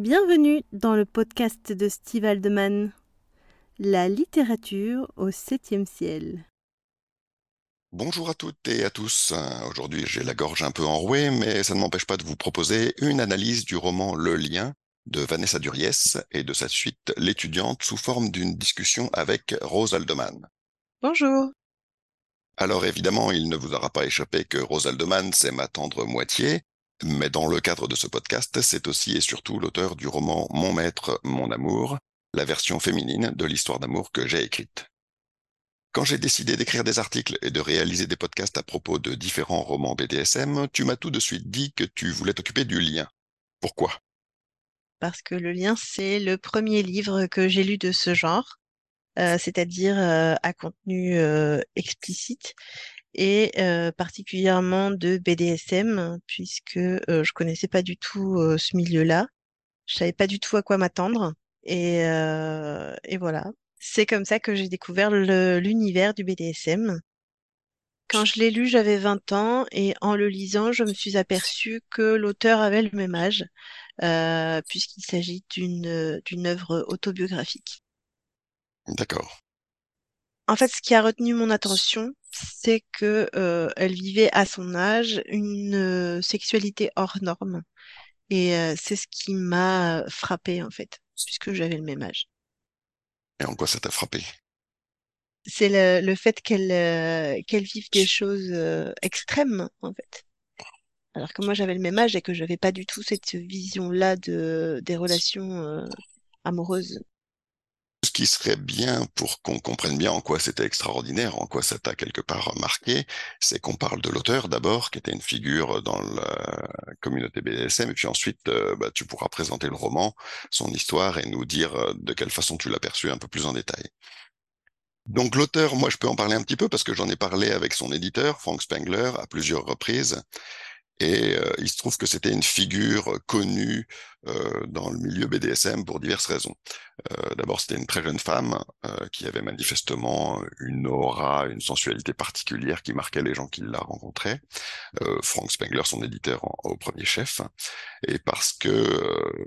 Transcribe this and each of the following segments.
Bienvenue dans le podcast de Steve Aldeman. La littérature au septième ciel. Bonjour à toutes et à tous. Aujourd'hui, j'ai la gorge un peu enrouée, mais ça ne m'empêche pas de vous proposer une analyse du roman Le Lien de Vanessa Duriès et de sa suite L'étudiante sous forme d'une discussion avec Rose Aldeman. Bonjour. Alors évidemment, il ne vous aura pas échappé que Rose Aldeman, c'est ma tendre moitié, mais dans le cadre de ce podcast, c'est aussi et surtout l'auteur du roman Mon maître, mon amour, la version féminine de l'histoire d'amour que j'ai écrite. Quand j'ai décidé d'écrire des articles et de réaliser des podcasts à propos de différents romans BDSM, tu m'as tout de suite dit que tu voulais t'occuper du lien. Pourquoi? Parce que le lien, c'est le premier livre que j'ai lu de ce genre, euh, c'est-à-dire euh, à contenu euh, explicite et particulièrement de BDSM, puisque je connaissais pas du tout ce milieu-là. Je savais pas du tout à quoi m'attendre. Et, et voilà. C'est comme ça que j'ai découvert l'univers du BDSM. Quand je l'ai lu, j'avais 20 ans et en le lisant, je me suis aperçue que l'auteur avait le même âge, euh, puisqu'il s'agit d'une d'une œuvre autobiographique. D'accord. En fait, ce qui a retenu mon attention, c'est que euh, elle vivait à son âge une euh, sexualité hors norme, et euh, c'est ce qui m'a frappé en fait, puisque j'avais le même âge. Et en quoi ça t'a frappé C'est le, le fait qu'elle euh, qu'elle vive des choses euh, extrêmes en fait. Alors que moi j'avais le même âge et que j'avais pas du tout cette vision-là de des relations euh, amoureuses. Ce qui serait bien pour qu'on comprenne bien en quoi c'était extraordinaire, en quoi ça t'a quelque part marqué, c'est qu'on parle de l'auteur d'abord, qui était une figure dans la communauté BDSM, et puis ensuite, euh, bah, tu pourras présenter le roman, son histoire, et nous dire euh, de quelle façon tu l'as perçu un peu plus en détail. Donc l'auteur, moi je peux en parler un petit peu parce que j'en ai parlé avec son éditeur, Frank Spengler, à plusieurs reprises. Et euh, il se trouve que c'était une figure connue euh, dans le milieu BDSM pour diverses raisons. Euh, D'abord, c'était une très jeune femme euh, qui avait manifestement une aura, une sensualité particulière qui marquait les gens qui la rencontraient. Euh, Frank Spengler, son éditeur au premier chef, et parce que euh,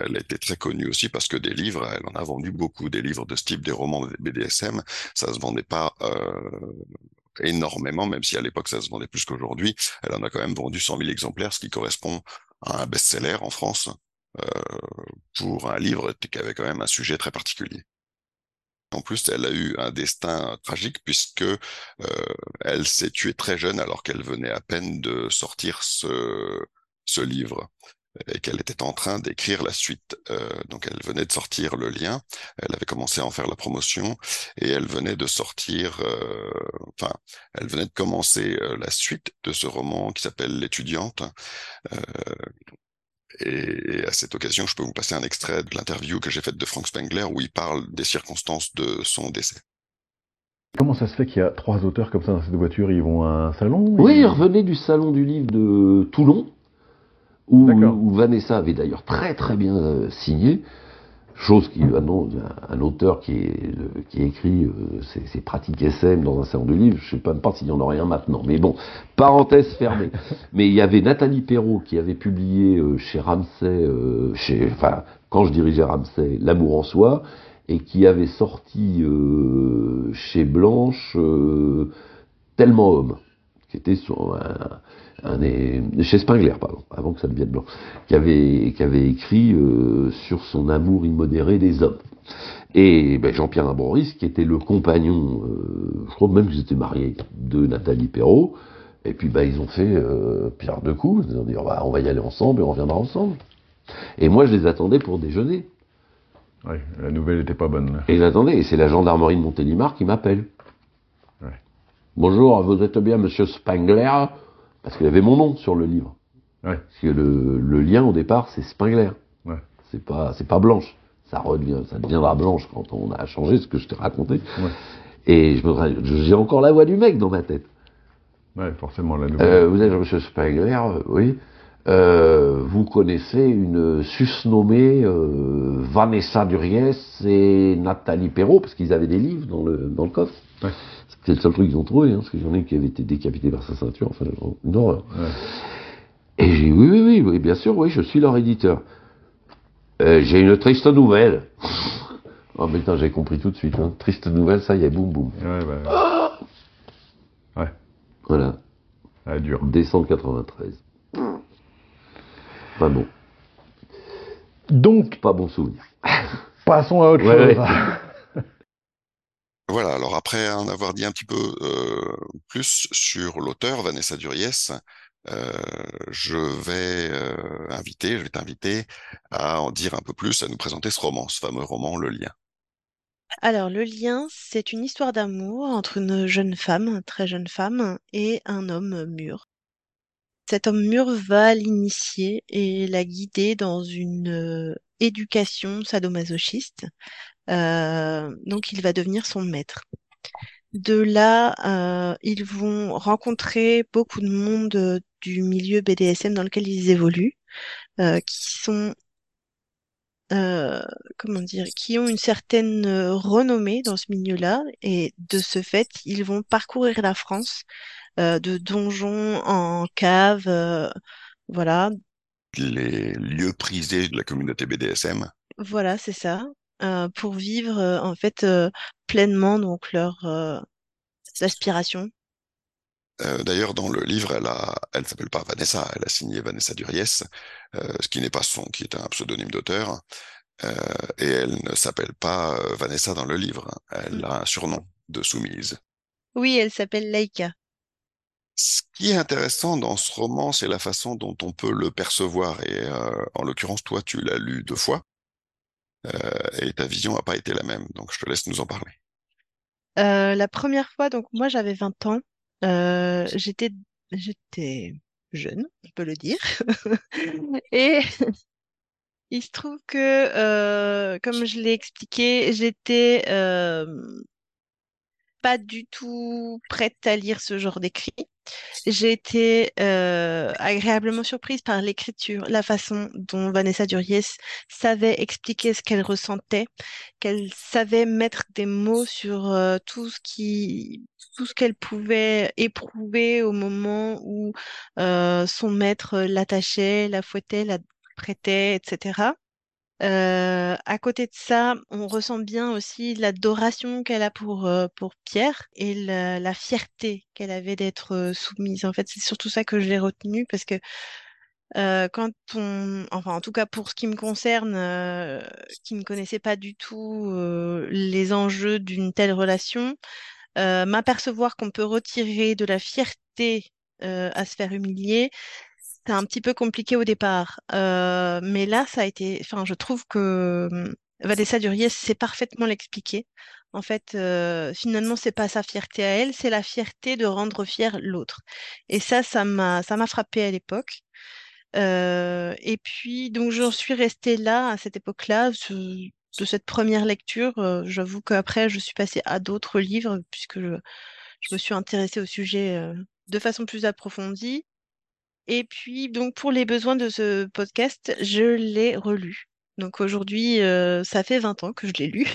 elle était très connue aussi parce que des livres, elle en a vendu beaucoup, des livres de ce type, des romans BDSM, ça se vendait pas énormément, même si à l'époque ça se vendait plus qu'aujourd'hui. Elle en a quand même vendu 100 000 exemplaires, ce qui correspond à un best-seller en France euh, pour un livre qui avait quand même un sujet très particulier. En plus, elle a eu un destin tragique puisque euh, elle s'est tuée très jeune alors qu'elle venait à peine de sortir ce, ce livre et qu'elle était en train d'écrire la suite. Euh, donc elle venait de sortir le lien, elle avait commencé à en faire la promotion et elle venait de sortir, euh, enfin, elle venait de commencer euh, la suite de ce roman qui s'appelle L'étudiante. Euh, et à cette occasion, je peux vous passer un extrait de l'interview que j'ai faite de Frank Spengler où il parle des circonstances de son décès. Comment ça se fait qu'il y a trois auteurs comme ça dans cette voiture? Ils vont à un salon? Oui, ils revenaient du salon du livre de Toulon où, où, Vanessa avait d'ailleurs très très bien euh, signé, chose qui annonce un, un auteur qui, est, euh, qui écrit euh, ses, ses, pratiques SM dans un salon du livre, je sais même pas s'il y en aurait un maintenant, mais bon, parenthèse fermée. mais il y avait Nathalie Perrault qui avait publié euh, chez Ramsay, euh, chez, enfin, quand je dirigeais Ramsay, L'amour en soi, et qui avait sorti chez Blanche Tellement homme, qui était sur un un des, chez Spengler, pardon, avant que ça devienne blanc, qui avait, qui avait écrit euh, sur son amour immodéré des hommes. Et ben, Jean-Pierre Ambroris, qui était le compagnon, euh, je crois même qu'ils étaient mariés, de Nathalie Perrault, et puis ben, ils ont fait euh, pierre de coups, ils ont dit bah, on va y aller ensemble et on reviendra ensemble. Et moi je les attendais pour déjeuner. Oui, la nouvelle n'était pas bonne. Et j'attendais, et c'est la gendarmerie de Montélimar qui m'appelle. Bonjour, vous êtes bien monsieur Spengler parce qu'il y avait mon nom sur le livre. Ouais. Parce que le, le, lien au départ, c'est Spengler. Ouais. C'est pas, c'est pas Blanche. Ça redevient, ça deviendra Blanche quand on a changé ce que je t'ai raconté. Ouais. Et je j'ai encore la voix du mec dans ma tête. Ouais, forcément la nouvelle. Euh, vous êtes Monsieur Spengler, euh, oui. Euh, vous connaissez une susnommée euh, Vanessa Duriès et Nathalie Perrault, parce qu'ils avaient des livres dans le, dans le coffre. Ouais. C'est le seul truc qu'ils ont trouvé, hein, parce qu'il y en a qui avait été décapité par sa ceinture, enfin, une horreur. Ouais. Et j'ai dit, oui, oui, oui, oui, bien sûr, oui, je suis leur éditeur. j'ai une triste nouvelle. oh mais j'ai compris tout de suite. Hein. Triste nouvelle, ça y est, boum boum. Ouais, bah... ouais. Voilà. Ah, dur. Décembre 93. Pas bon. Donc. Pas bon souvenir. Passons à autre chose. Voilà, alors après en avoir dit un petit peu euh, plus sur l'auteur, Vanessa Duries, euh, je vais euh, inviter, je vais t'inviter à en dire un peu plus, à nous présenter ce roman, ce fameux roman, Le Lien. Alors, Le Lien, c'est une histoire d'amour entre une jeune femme, une très jeune femme, et un homme mûr. Cet homme mûr va l'initier et la guider dans une éducation sadomasochiste. donc, il va devenir son maître. De là, euh, ils vont rencontrer beaucoup de monde euh, du milieu BDSM dans lequel ils évoluent, euh, qui sont, comment dire, qui ont une certaine renommée dans ce milieu-là, et de ce fait, ils vont parcourir la France de donjons en cave, voilà. Les lieux prisés de la communauté BDSM. Voilà, c'est ça. Euh, pour vivre euh, en fait euh, pleinement donc leur aspiration. D'ailleurs, dans le livre, elle a, elle s'appelle pas Vanessa, elle a signé Vanessa Duries, ce qui n'est pas son, qui est un pseudonyme d'auteur, et elle ne s'appelle pas Vanessa dans le livre. Elle mm. a un surnom de soumise. Oui, elle s'appelle Laika. Ce qui est intéressant dans ce roman, c'est la façon dont on peut le percevoir. Et en l'occurrence, toi, tu l'as lu deux fois. Euh, et ta vision n'a pas été la même. Donc je te laisse nous en parler. Euh, la première fois, donc moi j'avais 20 ans. Euh, j'étais j'étais jeune, on peut le dire. et il se trouve que, comme je l'ai expliqué, j'étais pas du tout prête à lire ce genre d'écrit. J'ai été euh, agréablement surprise par l'écriture, la façon dont Vanessa Duries savait expliquer ce qu'elle ressentait, qu'elle savait mettre des mots sur euh, tout ce qu'elle pouvait éprouver au moment où euh, son maître l'attachait, la fouettait, la prêtait, etc. Euh, à côté de ça, on ressent bien aussi l'adoration qu'elle a pour, euh, pour Pierre et la, fierté qu'elle avait d'être euh, soumise. En fait, c'est surtout ça que j'ai retenu parce que quand on, enfin en tout cas pour ce qui me concerne, qui ne connaissait pas du tout les enjeux d'une telle relation, m'apercevoir qu'on peut retirer de la fierté à se faire humilier, c'est un petit peu compliqué au départ. Euh, mais là, ça a été. Enfin, je trouve que hum, Vanessa Duriez sait parfaitement l'expliquer. En fait, euh, finalement, c'est pas sa fierté à elle, c'est la fierté de rendre fier l'autre. Et ça, ça m'a, ça m'a frappé à l'époque. Euh, et puis, donc, j'en suis restée là, à cette époque-là, de cette première lecture. J'avoue qu'après, je suis passée à d'autres livres, puisque je, me suis intéressée au sujet de façon plus approfondie. Et puis, donc, pour les besoins de ce podcast, je l'ai relu. Donc aujourd'hui, euh, ça fait 20 ans que je l'ai lu.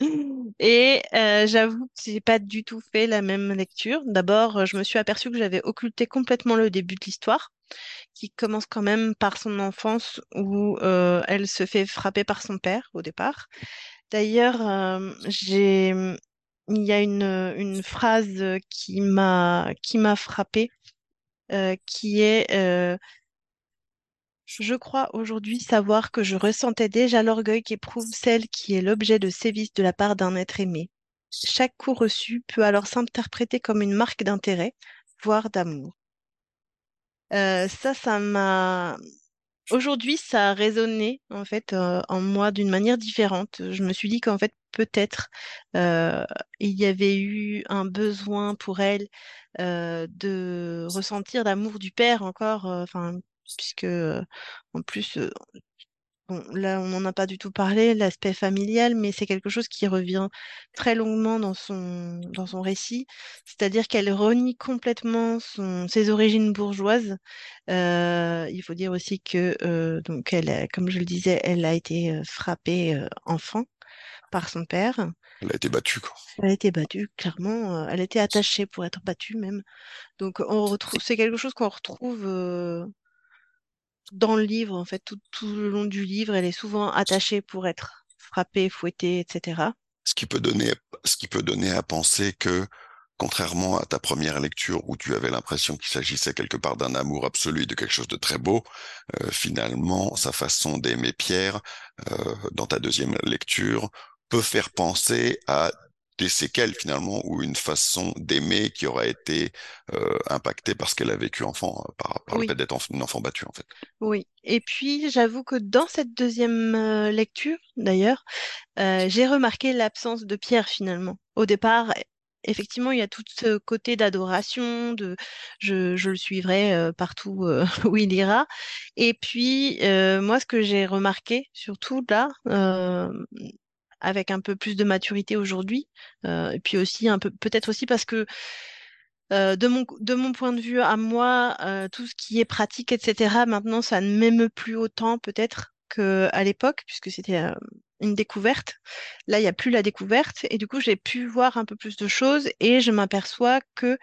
Et euh, j'avoue que j'ai pas du tout fait la même lecture. D'abord, je me suis aperçue que j'avais occulté complètement le début de l'histoire, qui commence quand même par son enfance où euh, elle se fait frapper par son père au départ. D'ailleurs, j'ai, il y a une, une phrase qui m'a qui m'a frappée euh, qui est euh, je crois aujourd'hui savoir que je ressentais déjà l'orgueil qu'éprouve celle qui est l'objet de sévices de la part d'un être aimé. Chaque coup reçu peut alors s'interpréter comme une marque d'intérêt, voire d'amour. Euh, ça, ça m'a Aujourd'hui, ça a résonné en fait euh, en moi d'une manière différente. Je me suis dit qu'en fait peut-être euh, il y avait eu un besoin pour elle euh, de ressentir l'amour du père encore, enfin puisque en plus Bon, là, on n'en a pas du tout parlé, l'aspect familial, mais c'est quelque chose qui revient très longuement dans son, dans son récit. C'est-à-dire qu'elle renie complètement son, ses origines bourgeoises. Euh, il faut dire aussi que, euh, donc, elle, comme je le disais, elle a été euh, frappée enfant par son père. Elle a été battue, quoi. Elle a été battue, clairement. Elle a été attachée pour être battue, même. Donc, on retrouve, c'est quelque chose qu'on retrouve dans le livre, en fait, tout, tout le long du livre, elle est souvent attachée pour être frappée, fouettée, etc. Ce qui peut donner, ce qui peut donner à penser que contrairement à ta première lecture où tu avais l'impression qu'il s'agissait quelque part d'un amour absolu, de quelque chose de très beau, euh, finalement, sa façon d'aimer Pierre, euh, dans ta deuxième lecture, peut faire penser à des séquelles finalement ou une façon d'aimer qui aura été euh, impactée par ce qu'elle a vécu enfant, euh, par, par Oui. le fait d'être une enfant battue en fait. Oui. Et puis, j'avoue que dans cette deuxième euh, lecture, d'ailleurs, euh, j'ai remarqué l'absence de Pierre finalement. Au départ, effectivement, il y a tout ce côté d'adoration, de je, je le suivrai euh, partout euh, où il ira. Et puis, euh, moi, ce que j'ai remarqué, surtout là, avec un peu plus de maturité aujourd'hui, euh, et puis aussi un peu, peut-être aussi parce que euh, de mon, de mon point de vue à moi, euh, tout ce qui est pratique, etc., maintenant, ça ne m'émeut plus autant peut-être qu'à l'époque, puisque c'était euh, une découverte. Là, il n'y a plus la découverte, et du coup, j'ai pu voir un peu plus de choses, et je m'aperçois que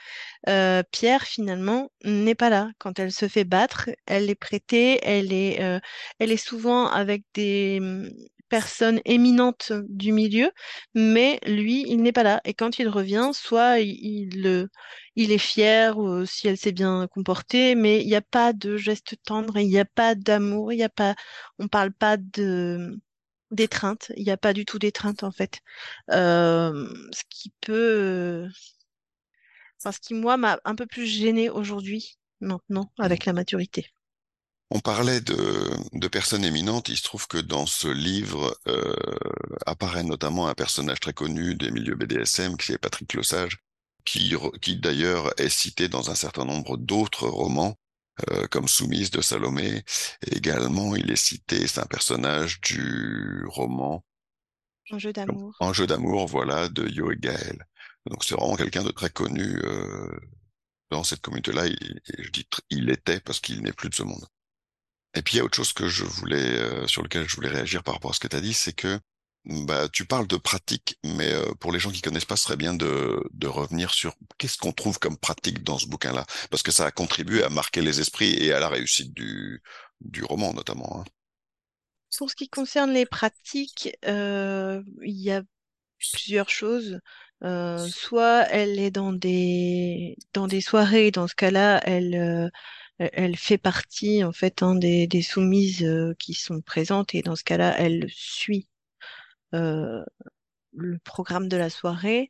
euh, Pierre, finalement, n'est pas là. Quand elle se fait battre, elle est prêtée, elle est, euh, elle est souvent avec des personnes éminentes du milieu, mais lui, il n'est pas là. Et quand il revient, soit il, euh, est fier ou si elle s'est bien comportée, mais il n'y a pas de geste tendre, il n'y a pas d'amour, il n'y a pas, on parle pas de d'étreinte, il n'y a pas du tout d'étreinte en fait. Euh, ce qui peut, enfin, ce qui moi m'a un peu plus gênée aujourd'hui, maintenant, avec la maturité. On parlait de, de personnes éminentes. Il se trouve que dans ce livre euh, apparaît notamment un personnage très connu des milieux BDSM, qui est Patrick Lesage, qui, d'ailleurs est cité dans un certain nombre d'autres romans, euh, comme Soumise de Salomé. Et également, il est cité, c'est un personnage du roman Un jeu d'amour. Enjeu d'amour, voilà, de Yo et Gaël. Donc c'est vraiment quelqu'un de très connu euh, dans cette communauté-là. Et je dis il était parce qu'il n'est plus de ce monde. Et puis il y a autre chose que je voulais, euh, sur lequel je voulais réagir par rapport à ce que tu as dit, c'est que bah, tu parles de pratique, mais euh, pour les gens qui connaissent pas, ce serait bien de, de revenir sur qu'est-ce qu'on trouve comme pratique dans ce bouquin-là, parce que ça a contribué à marquer les esprits et à la réussite du, du roman notamment. hein. Pour ce qui concerne les pratiques, euh, il y a plusieurs choses. Euh, soit elle est dans des dans des soirées, dans ce cas-là, elle euh, elle elle fait partie en fait hein, des, des soumises euh, qui sont présentes et dans ce cas-là, elle suit euh, le programme de la soirée.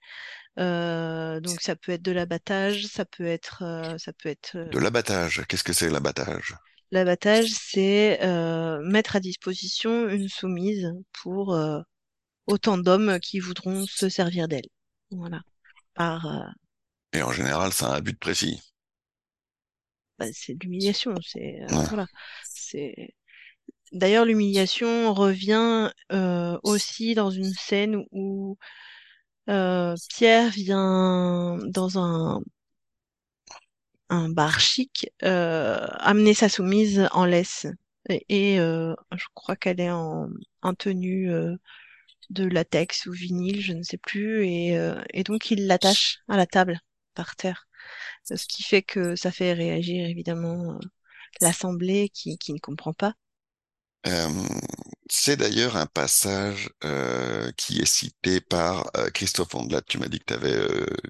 Euh, donc ça peut être de l'abattage, ça peut être euh, ça peut être euh, De l'abattage, qu'est-ce que c'est l'abattage? l'abattage, c'est euh, mettre à disposition une soumise pour euh, autant d'hommes qui voudront se servir d'elle. Voilà. Par, euh, Et en général, ça a un but précis. Bah, c'est de l'humiliation. C'est euh, Ouais. voilà. C'est d'ailleurs l'humiliation revient euh, aussi dans une scène où euh, Pierre vient dans un un bar chic euh, amener sa soumise en laisse et, et, euh, je crois qu'elle est en, en tenue euh, de latex ou vinyle, je ne sais plus, et, euh, et donc il l'attache à la table par terre. Ce qui fait que ça fait réagir évidemment euh, l'assemblée qui, qui ne comprend pas. Euh, c'est d'ailleurs un passage euh, qui est cité par euh, Christophe Ondelat. Tu m'as dit que tu avais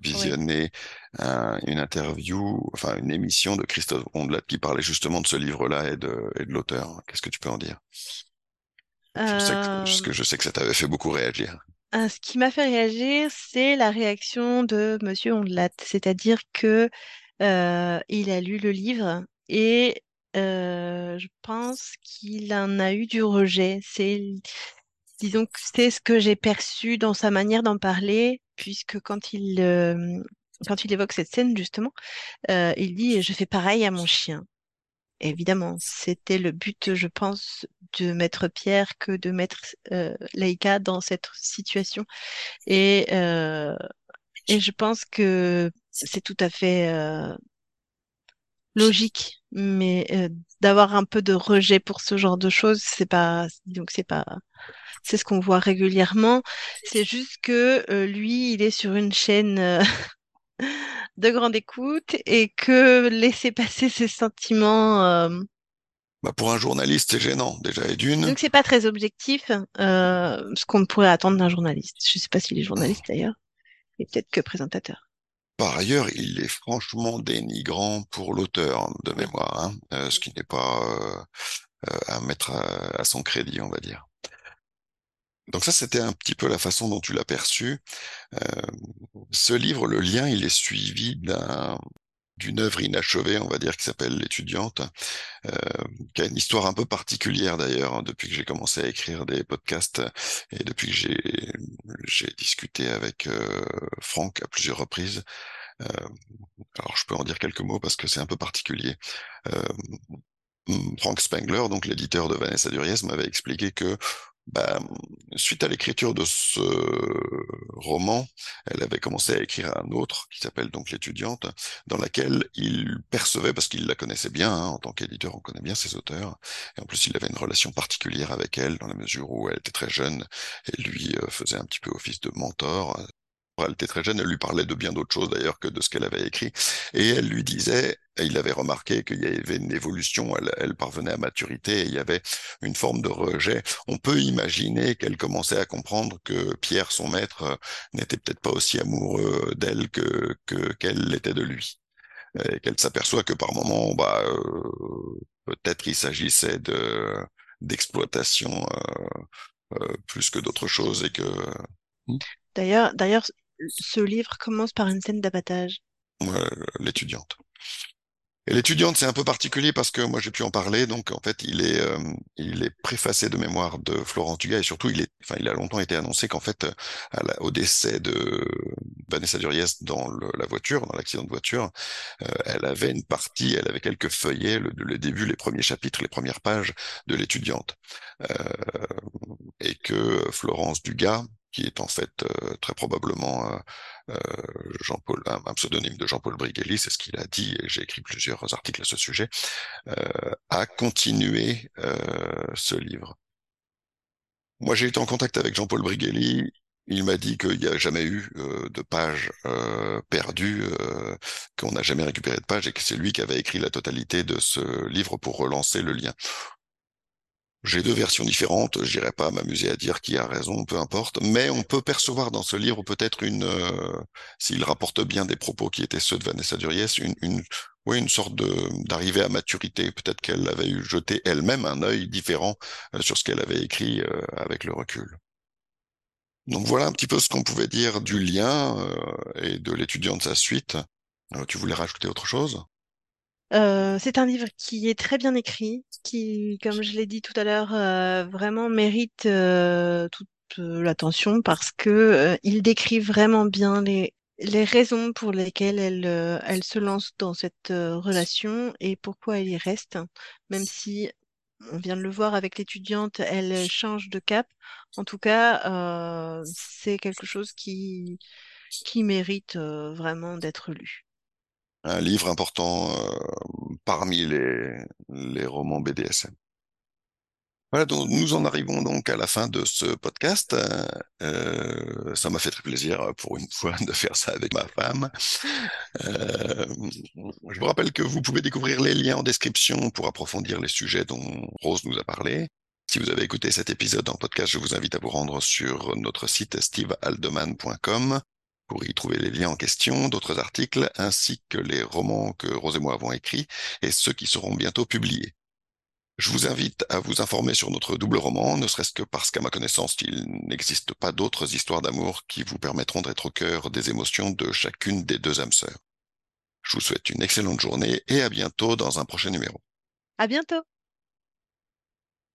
visionné un- une interview, enfin une émission de Christophe Ondelat qui parlait justement de ce livre-là et de, et de l'auteur. Qu'est-ce que tu peux en dire? Je sais que je sais que ça t'avait fait beaucoup réagir. Euh, ce qui m'a fait réagir, c'est la réaction de Monsieur Ondelat, c'est-à-dire que euh, il a lu le livre et euh, je pense qu'il en a eu du rejet. C'est, disons c'est ce que j'ai perçu dans sa manière d'en parler, puisque quand il quand il évoque cette scène justement, il dit je fais pareil à mon chien. Évidemment, c'était le but, je pense, de mettre Pierre que de mettre euh, Laïka dans cette situation. Et, euh, je pense que c'est tout à fait euh, logique, mais euh, d'avoir un peu de rejet pour ce genre de choses, c'est pas, donc c'est pas, c'est ce qu'on voit régulièrement. C'est juste que lui, il est sur une chaîne de grande écoute et que laisser passer ses sentiments euh, bah pour un journaliste, c'est gênant déjà et d'une. Donc c'est pas très objectif euh, ce qu'on pourrait attendre d'un journaliste. Je sais pas s'il est journaliste d'ailleurs, et peut-être que présentateur. Par ailleurs, il est franchement dénigrant pour l'auteur de mémoire, hein, euh, ce qui n'est pas à mettre à, son crédit, on va dire. Donc ça, c'était un petit peu la façon dont tu l'as perçu. Euh, ce livre, le lien, il est suivi d'un d'une œuvre inachevée, on va dire, qui s'appelle L'étudiante, euh, qui a une histoire un peu particulière d'ailleurs, hein, depuis que j'ai commencé à écrire des podcasts et depuis que j'ai discuté avec euh, Franck à plusieurs reprises. Euh, alors je peux en dire quelques mots parce que c'est un peu particulier. Frank Spengler, donc l'éditeur de Vanessa Duriez, m'avait expliqué que bah, suite à l'écriture de ce roman, elle avait commencé à écrire un autre qui s'appelle donc l'étudiante, dans laquelle il percevait, parce qu'il la connaissait bien, hein, en tant qu'éditeur, on connaît bien ses auteurs, et en plus il avait une relation particulière avec elle, dans la mesure où elle était très jeune, et lui euh, faisait un petit peu office de mentor, elle était très jeune, elle lui parlait de bien d'autres choses d'ailleurs que de ce qu'elle avait écrit. Et elle lui disait, et il avait remarqué qu'il y avait une évolution, elle, parvenait à maturité, il y avait une forme de rejet. On peut imaginer qu'elle commençait à comprendre que Pierre, son maître, n'était peut-être pas aussi amoureux d'elle que qu'elle l'était de lui. Et qu'elle s'aperçoit que par moment, bah, euh, peut-être il s'agissait de d'exploitation euh, euh, plus que d'autre chose et que. D'ailleurs, d'ailleurs, ce livre commence par une scène d'abattage. l'étudiante. Et l'étudiante, c'est un peu particulier parce que moi j'ai pu en parler. Donc en fait, il est, euh, il est préfacé de mémoire de Florent Dugas et surtout il est, enfin il a longtemps été annoncé qu'en fait, au décès de Vanessa Duriez dans la voiture, dans l'accident de voiture, euh, elle avait une partie, elle avait quelques feuillets, le, le, début, les premiers chapitres, les premières pages de l'étudiante, euh, et que Florence Dugas qui est en fait euh, très probablement euh, euh, Jean-Paul, un, pseudonyme de Jean-Paul Brigelli, c'est ce qu'il a dit, et j'ai écrit plusieurs articles à ce sujet, a continué ce livre. Moi, j'ai été en contact avec Jean-Paul Brigelli. Il m'a dit qu'il n'y a jamais eu de page perdue, qu'on n'a jamais récupéré de page, et que c'est lui qui avait écrit la totalité de ce livre pour relancer le lien. J'ai deux versions différentes, je n'irai pas m'amuser à dire qui a raison, peu importe, mais on peut percevoir dans ce livre peut-être une, euh, s'il rapporte bien des propos qui étaient ceux de Vanessa Duriez, une, une, oui, une sorte d'arrivée à maturité. Peut-être qu'elle avait eu jeté elle-même un œil différent euh, sur ce qu'elle avait écrit euh, avec le recul. Donc voilà un petit peu ce qu'on pouvait dire du lien et de l'étudiant de sa suite. tu voulais rajouter autre chose? Euh, c'est un livre qui est très bien écrit, qui, comme je l'ai dit tout à l'heure, euh, vraiment mérite euh, toute l'attention parce que il décrit vraiment bien les, les raisons pour lesquelles elle, elle se lance dans cette relation et pourquoi elle y reste, même si on vient de le voir avec l'étudiante, elle change de cap. En tout cas, c'est quelque chose qui, qui mérite vraiment d'être lu un livre important euh, parmi les, les romans BDSM. Voilà, donc nous en arrivons donc à la fin de ce podcast. Euh, ça m'a fait très plaisir pour une fois de faire ça avec ma femme. Euh, je vous rappelle que vous pouvez découvrir les liens en description pour approfondir les sujets dont Rose nous a parlé. Si vous avez écouté cet épisode en podcast, je vous invite à vous rendre sur notre site stevealdeman.com pour y trouver les liens en question, d'autres articles, ainsi que les romans que Rose et moi avons écrits et ceux qui seront bientôt publiés. Je vous invite à vous informer sur notre double roman, ne serait-ce que parce qu'à ma connaissance, il n'existe pas d'autres histoires d'amour qui vous permettront d'être au cœur des émotions de chacune des deux âmes sœurs. Je vous souhaite une excellente journée et à bientôt dans un prochain numéro. À bientôt!